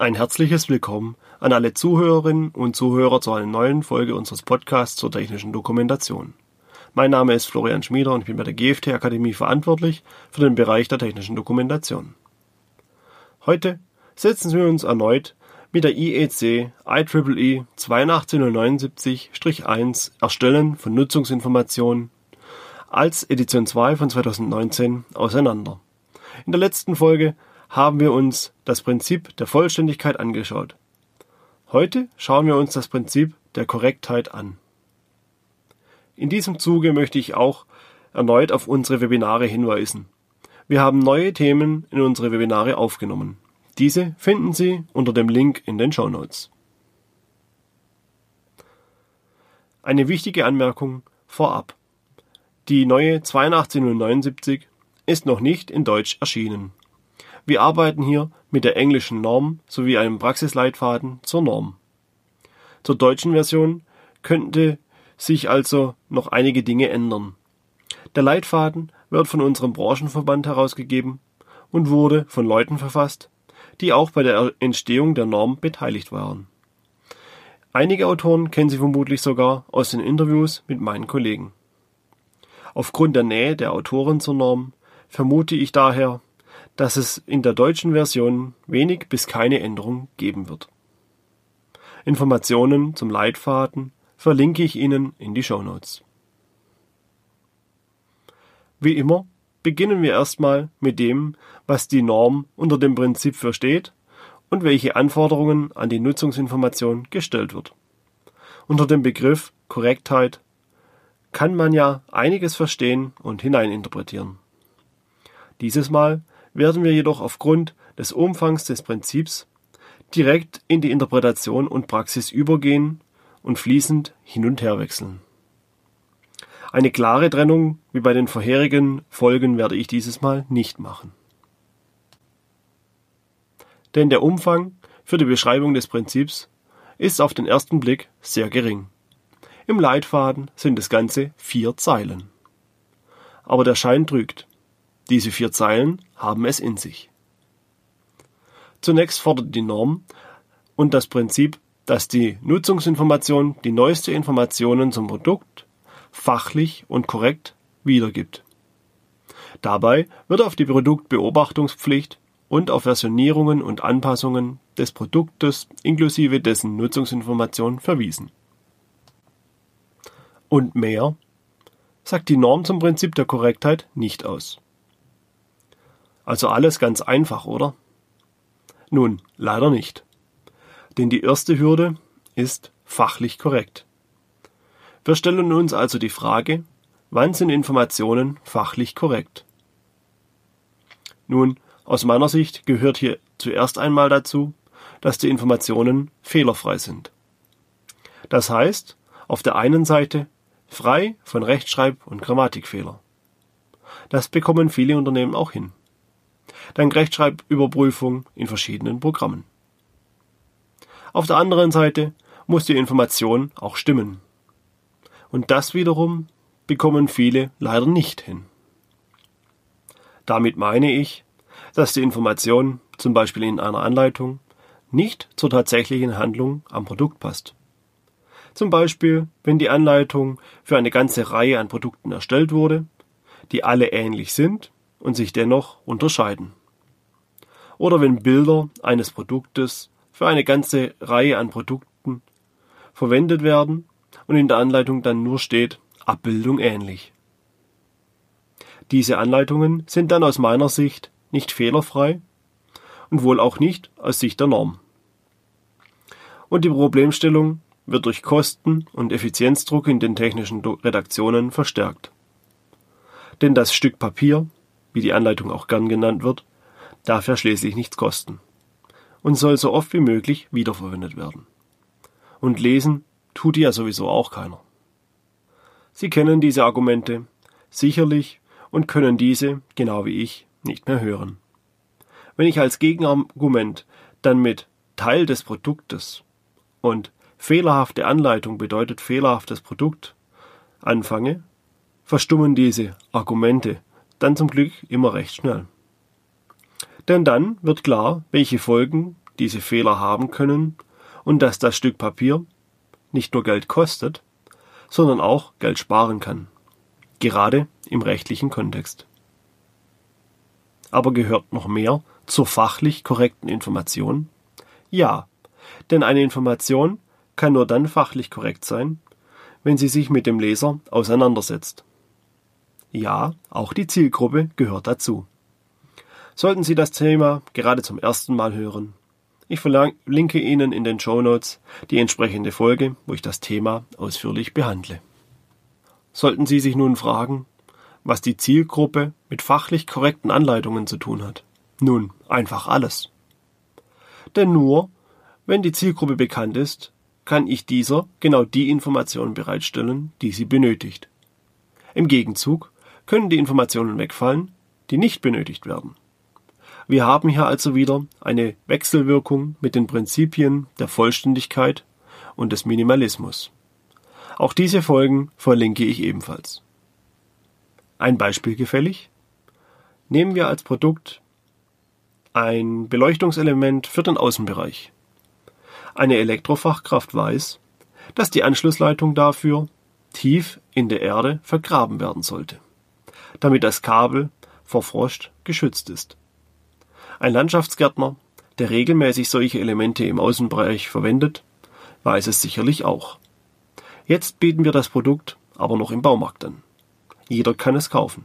Ein herzliches Willkommen an alle Zuhörerinnen und Zuhörer zu einer neuen Folge unseres Podcasts zur technischen Dokumentation. Mein Name ist Florian Schmieder und ich bin bei der GFT Akademie verantwortlich für den Bereich der technischen Dokumentation. Heute setzen wir uns erneut mit der IEC IEEE 82079-1 Erstellen von Nutzungsinformationen als Edition 2 von 2019 auseinander. In der letzten Folge haben wir uns das Prinzip der Vollständigkeit angeschaut. Heute schauen wir uns das Prinzip der Korrektheit an. In diesem Zuge möchte ich auch erneut auf unsere Webinare hinweisen. Wir haben neue Themen in unsere Webinare aufgenommen. Diese finden Sie unter dem Link in den Show Notes. Eine wichtige Anmerkung vorab. Die neue 82079 ist noch nicht in Deutsch erschienen. Wir arbeiten hier mit der englischen Norm sowie einem Praxisleitfaden zur Norm. Zur deutschen Version könnte sich also noch einige Dinge ändern. Der Leitfaden wird von unserem Branchenverband herausgegeben und wurde von Leuten verfasst, die auch bei der Entstehung der Norm beteiligt waren. Einige Autoren kennen Sie vermutlich sogar aus den Interviews mit meinen Kollegen. Aufgrund der Nähe der Autoren zur Norm vermute ich daher, dass es in der deutschen Version wenig bis keine Änderung geben wird. Informationen zum Leitfaden verlinke ich Ihnen in die Show Notes. Wie immer beginnen wir erstmal mit dem, was die Norm unter dem Prinzip versteht und welche Anforderungen an die Nutzungsinformation gestellt wird. Unter dem Begriff Korrektheit kann man ja einiges verstehen und hineininterpretieren. Dieses Mal werden wir jedoch aufgrund des Umfangs des Prinzips direkt in die Interpretation und Praxis übergehen und fließend hin und her wechseln. Eine klare Trennung wie bei den vorherigen Folgen werde ich dieses Mal nicht machen. Denn der Umfang für die Beschreibung des Prinzips ist auf den ersten Blick sehr gering. Im Leitfaden sind es ganze vier Zeilen. Aber der Schein trügt. Diese vier Zeilen haben es in sich. Zunächst fordert die Norm und das Prinzip, dass die Nutzungsinformation die neueste Informationen zum Produkt fachlich und korrekt wiedergibt. Dabei wird auf die Produktbeobachtungspflicht und auf Versionierungen und Anpassungen des Produktes inklusive dessen Nutzungsinformation verwiesen. Und mehr sagt die Norm zum Prinzip der Korrektheit nicht aus. Also alles ganz einfach, oder? Nun, leider nicht. Denn die erste Hürde ist fachlich korrekt. Wir stellen uns also die Frage, wann sind Informationen fachlich korrekt? Nun, aus meiner Sicht gehört hier zuerst einmal dazu, dass die Informationen fehlerfrei sind. Das heißt, auf der einen Seite frei von Rechtschreib- und Grammatikfehler. Das bekommen viele Unternehmen auch hin dank Rechtschreibüberprüfung in verschiedenen Programmen. Auf der anderen Seite muss die Information auch stimmen. Und das wiederum bekommen viele leider nicht hin. Damit meine ich, dass die Information, zum Beispiel in einer Anleitung, nicht zur tatsächlichen Handlung am Produkt passt. Zum Beispiel, wenn die Anleitung für eine ganze Reihe an Produkten erstellt wurde, die alle ähnlich sind und sich dennoch unterscheiden oder wenn Bilder eines Produktes für eine ganze Reihe an Produkten verwendet werden und in der Anleitung dann nur steht Abbildung ähnlich. Diese Anleitungen sind dann aus meiner Sicht nicht fehlerfrei und wohl auch nicht aus Sicht der Norm. Und die Problemstellung wird durch Kosten und Effizienzdruck in den technischen Redaktionen verstärkt. Denn das Stück Papier, wie die Anleitung auch gern genannt wird, darf ja schließlich nichts kosten und soll so oft wie möglich wiederverwendet werden. Und lesen tut ja sowieso auch keiner. Sie kennen diese Argumente sicherlich und können diese, genau wie ich, nicht mehr hören. Wenn ich als Gegenargument dann mit Teil des Produktes und fehlerhafte Anleitung bedeutet fehlerhaftes Produkt anfange, verstummen diese Argumente dann zum Glück immer recht schnell. Denn dann wird klar, welche Folgen diese Fehler haben können und dass das Stück Papier nicht nur Geld kostet, sondern auch Geld sparen kann, gerade im rechtlichen Kontext. Aber gehört noch mehr zur fachlich korrekten Information? Ja, denn eine Information kann nur dann fachlich korrekt sein, wenn sie sich mit dem Leser auseinandersetzt. Ja, auch die Zielgruppe gehört dazu. Sollten Sie das Thema gerade zum ersten Mal hören, ich verlinke Ihnen in den Show Notes die entsprechende Folge, wo ich das Thema ausführlich behandle. Sollten Sie sich nun fragen, was die Zielgruppe mit fachlich korrekten Anleitungen zu tun hat? Nun, einfach alles. Denn nur, wenn die Zielgruppe bekannt ist, kann ich dieser genau die Informationen bereitstellen, die sie benötigt. Im Gegenzug können die Informationen wegfallen, die nicht benötigt werden. Wir haben hier also wieder eine Wechselwirkung mit den Prinzipien der Vollständigkeit und des Minimalismus. Auch diese Folgen verlinke ich ebenfalls. Ein Beispiel gefällig? Nehmen wir als Produkt ein Beleuchtungselement für den Außenbereich. Eine Elektrofachkraft weiß, dass die Anschlussleitung dafür tief in der Erde vergraben werden sollte, damit das Kabel vor Frost geschützt ist. Ein Landschaftsgärtner, der regelmäßig solche Elemente im Außenbereich verwendet, weiß es sicherlich auch. Jetzt bieten wir das Produkt aber noch im Baumarkt an. Jeder kann es kaufen.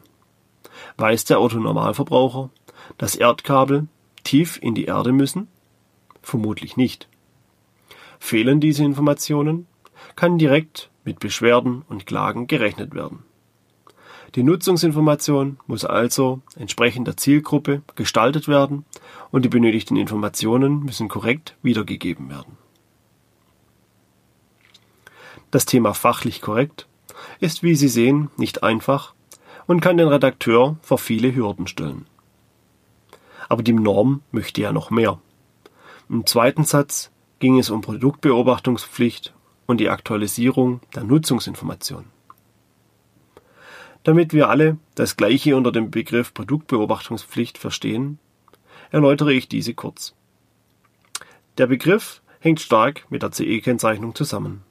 Weiß der Autonormalverbraucher, dass Erdkabel tief in die Erde müssen? Vermutlich nicht. Fehlen diese Informationen, kann direkt mit Beschwerden und Klagen gerechnet werden. Die Nutzungsinformation muss also entsprechend der Zielgruppe gestaltet werden und die benötigten Informationen müssen korrekt wiedergegeben werden. Das Thema fachlich korrekt ist, wie Sie sehen, nicht einfach und kann den Redakteur vor viele Hürden stellen. Aber die Norm möchte ja noch mehr. Im zweiten Satz ging es um Produktbeobachtungspflicht und die Aktualisierung der Nutzungsinformation. Damit wir alle das Gleiche unter dem Begriff Produktbeobachtungspflicht verstehen, erläutere ich diese kurz. Der Begriff hängt stark mit der CE-Kennzeichnung zusammen.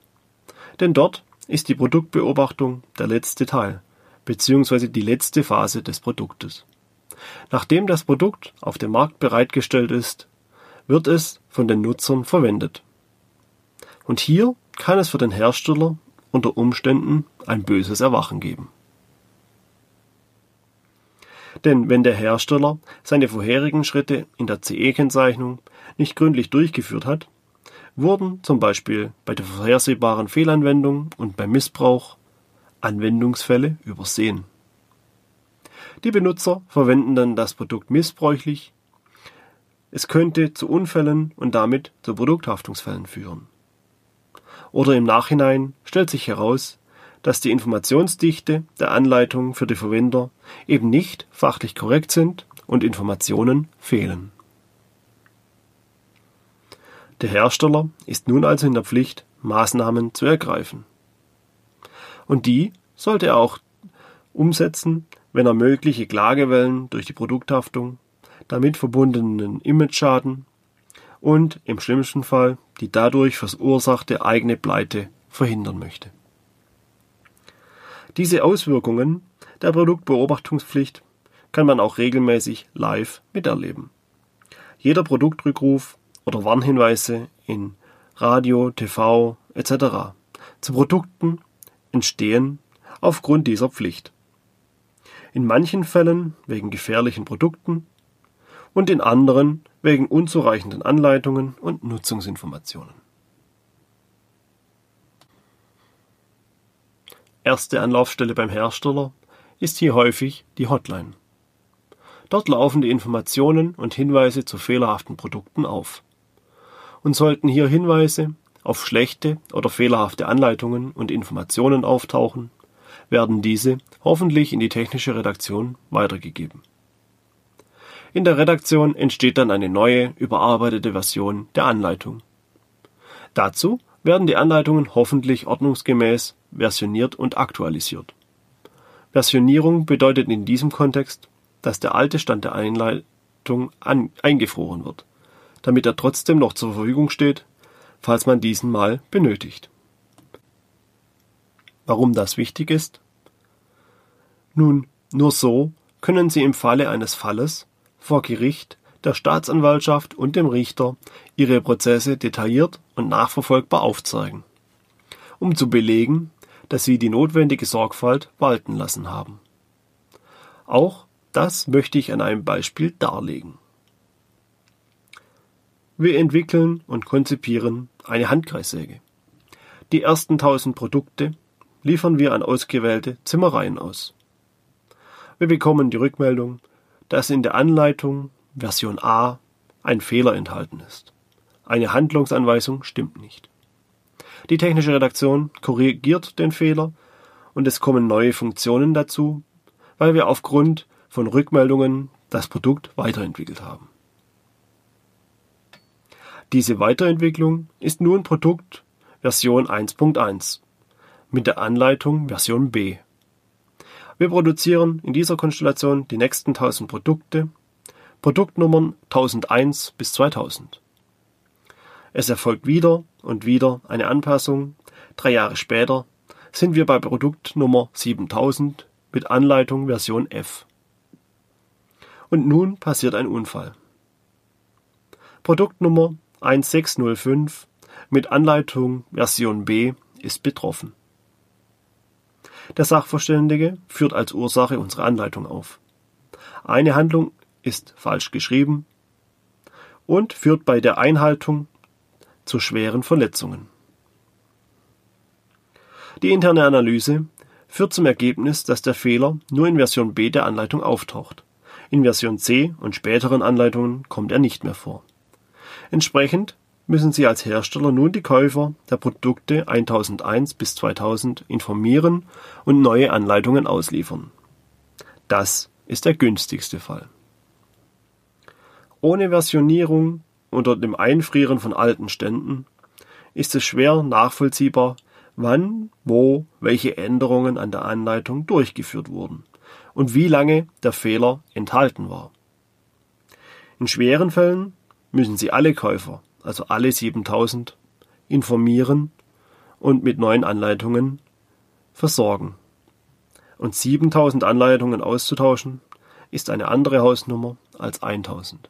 Denn dort ist die Produktbeobachtung der letzte Teil bzw. die letzte Phase des Produktes. Nachdem das Produkt auf dem Markt bereitgestellt ist, wird es von den Nutzern verwendet. Und hier kann es für den Hersteller unter Umständen ein böses Erwachen geben. Denn wenn der Hersteller seine vorherigen Schritte in der CE-Kennzeichnung nicht gründlich durchgeführt hat, wurden zum Beispiel bei der vorhersehbaren Fehlanwendung und beim Missbrauch Anwendungsfälle übersehen. Die Benutzer verwenden dann das Produkt missbräuchlich. Es könnte zu Unfällen und damit zu Produkthaftungsfällen führen. Oder im Nachhinein stellt sich heraus, dass die Informationsdichte der Anleitung für die Verwender eben nicht fachlich korrekt sind und Informationen fehlen. Der Hersteller ist nun also in der Pflicht, Maßnahmen zu ergreifen. Und die sollte er auch umsetzen, wenn er mögliche Klagewellen durch die Produkthaftung, damit verbundenen Imageschaden und im schlimmsten Fall die dadurch verursachte eigene Pleite verhindern möchte. Diese Auswirkungen der Produktbeobachtungspflicht kann man auch regelmäßig live miterleben. Jeder Produktrückruf oder Warnhinweise in Radio, TV etc. zu Produkten entstehen aufgrund dieser Pflicht. In manchen Fällen wegen gefährlichen Produkten und in anderen wegen unzureichenden Anleitungen und Nutzungsinformationen. Erste Anlaufstelle beim Hersteller ist hier häufig die Hotline. Dort laufen die Informationen und Hinweise zu fehlerhaften Produkten auf. Und sollten hier Hinweise auf schlechte oder fehlerhafte Anleitungen und Informationen auftauchen, werden diese hoffentlich in die technische Redaktion weitergegeben. In der Redaktion entsteht dann eine neue, überarbeitete Version der Anleitung. Dazu werden die Anleitungen hoffentlich ordnungsgemäß versioniert und aktualisiert. Versionierung bedeutet in diesem Kontext, dass der alte Stand der Einleitung eingefroren wird, damit er trotzdem noch zur Verfügung steht, falls man diesen mal benötigt. Warum das wichtig ist? Nun, nur so können Sie im Falle eines Falles vor Gericht, der Staatsanwaltschaft und dem Richter Ihre Prozesse detailliert und nachverfolgbar aufzeigen, um zu belegen, dass Sie die notwendige Sorgfalt walten lassen haben. Auch das möchte ich an einem Beispiel darlegen. Wir entwickeln und konzipieren eine Handkreissäge. Die ersten tausend Produkte liefern wir an ausgewählte Zimmereien aus. Wir bekommen die Rückmeldung, dass in der Anleitung Version A ein Fehler enthalten ist. Eine Handlungsanweisung stimmt nicht. Die technische Redaktion korrigiert den Fehler und es kommen neue Funktionen dazu, weil wir aufgrund von Rückmeldungen das Produkt weiterentwickelt haben. Diese Weiterentwicklung ist nun Produkt Version 1.1 mit der Anleitung Version B. Wir produzieren in dieser Konstellation die nächsten 1000 Produkte, Produktnummern 1001 bis 2000. Es erfolgt wieder und wieder eine Anpassung. Drei Jahre später sind wir bei Produktnummer 7000 mit Anleitung Version F. Und nun passiert ein Unfall. Produktnummer 1605 mit Anleitung Version B ist betroffen. Der Sachverständige führt als Ursache unsere Anleitung auf. Eine Handlung ist falsch geschrieben und führt bei der Einhaltung zu schweren Verletzungen. Die interne Analyse führt zum Ergebnis, dass der Fehler nur in Version B der Anleitung auftaucht. In Version C und späteren Anleitungen kommt er nicht mehr vor. Entsprechend müssen Sie als Hersteller nun die Käufer der Produkte 1001 bis 2000 informieren und neue Anleitungen ausliefern. Das ist der günstigste Fall. Ohne Versionierung unter dem Einfrieren von alten Ständen ist es schwer nachvollziehbar, wann, wo, welche Änderungen an der Anleitung durchgeführt wurden und wie lange der Fehler enthalten war. In schweren Fällen müssen Sie alle Käufer also alle 7000, informieren und mit neuen Anleitungen versorgen. Und 7000 Anleitungen auszutauschen, ist eine andere Hausnummer als 1000.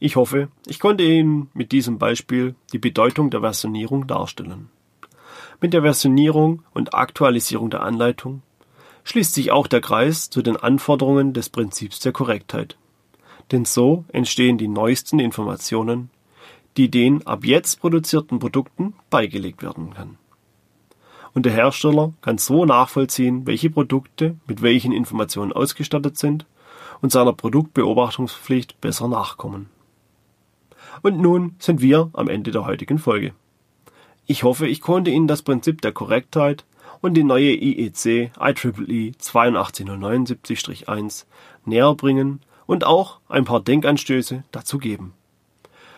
Ich hoffe, ich konnte Ihnen mit diesem Beispiel die Bedeutung der Versionierung darstellen. Mit der Versionierung und Aktualisierung der Anleitung schließt sich auch der Kreis zu den Anforderungen des Prinzips der Korrektheit denn so entstehen die neuesten Informationen, die den ab jetzt produzierten Produkten beigelegt werden kann. Und der Hersteller kann so nachvollziehen, welche Produkte mit welchen Informationen ausgestattet sind und seiner Produktbeobachtungspflicht besser nachkommen. Und nun sind wir am Ende der heutigen Folge. Ich hoffe, ich konnte Ihnen das Prinzip der Korrektheit und die neue IEC IEEE 82079-1 näher bringen und auch ein paar Denkanstöße dazu geben.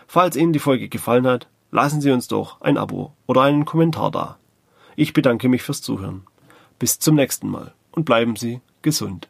Falls Ihnen die Folge gefallen hat, lassen Sie uns doch ein Abo oder einen Kommentar da. Ich bedanke mich fürs Zuhören. Bis zum nächsten Mal und bleiben Sie gesund.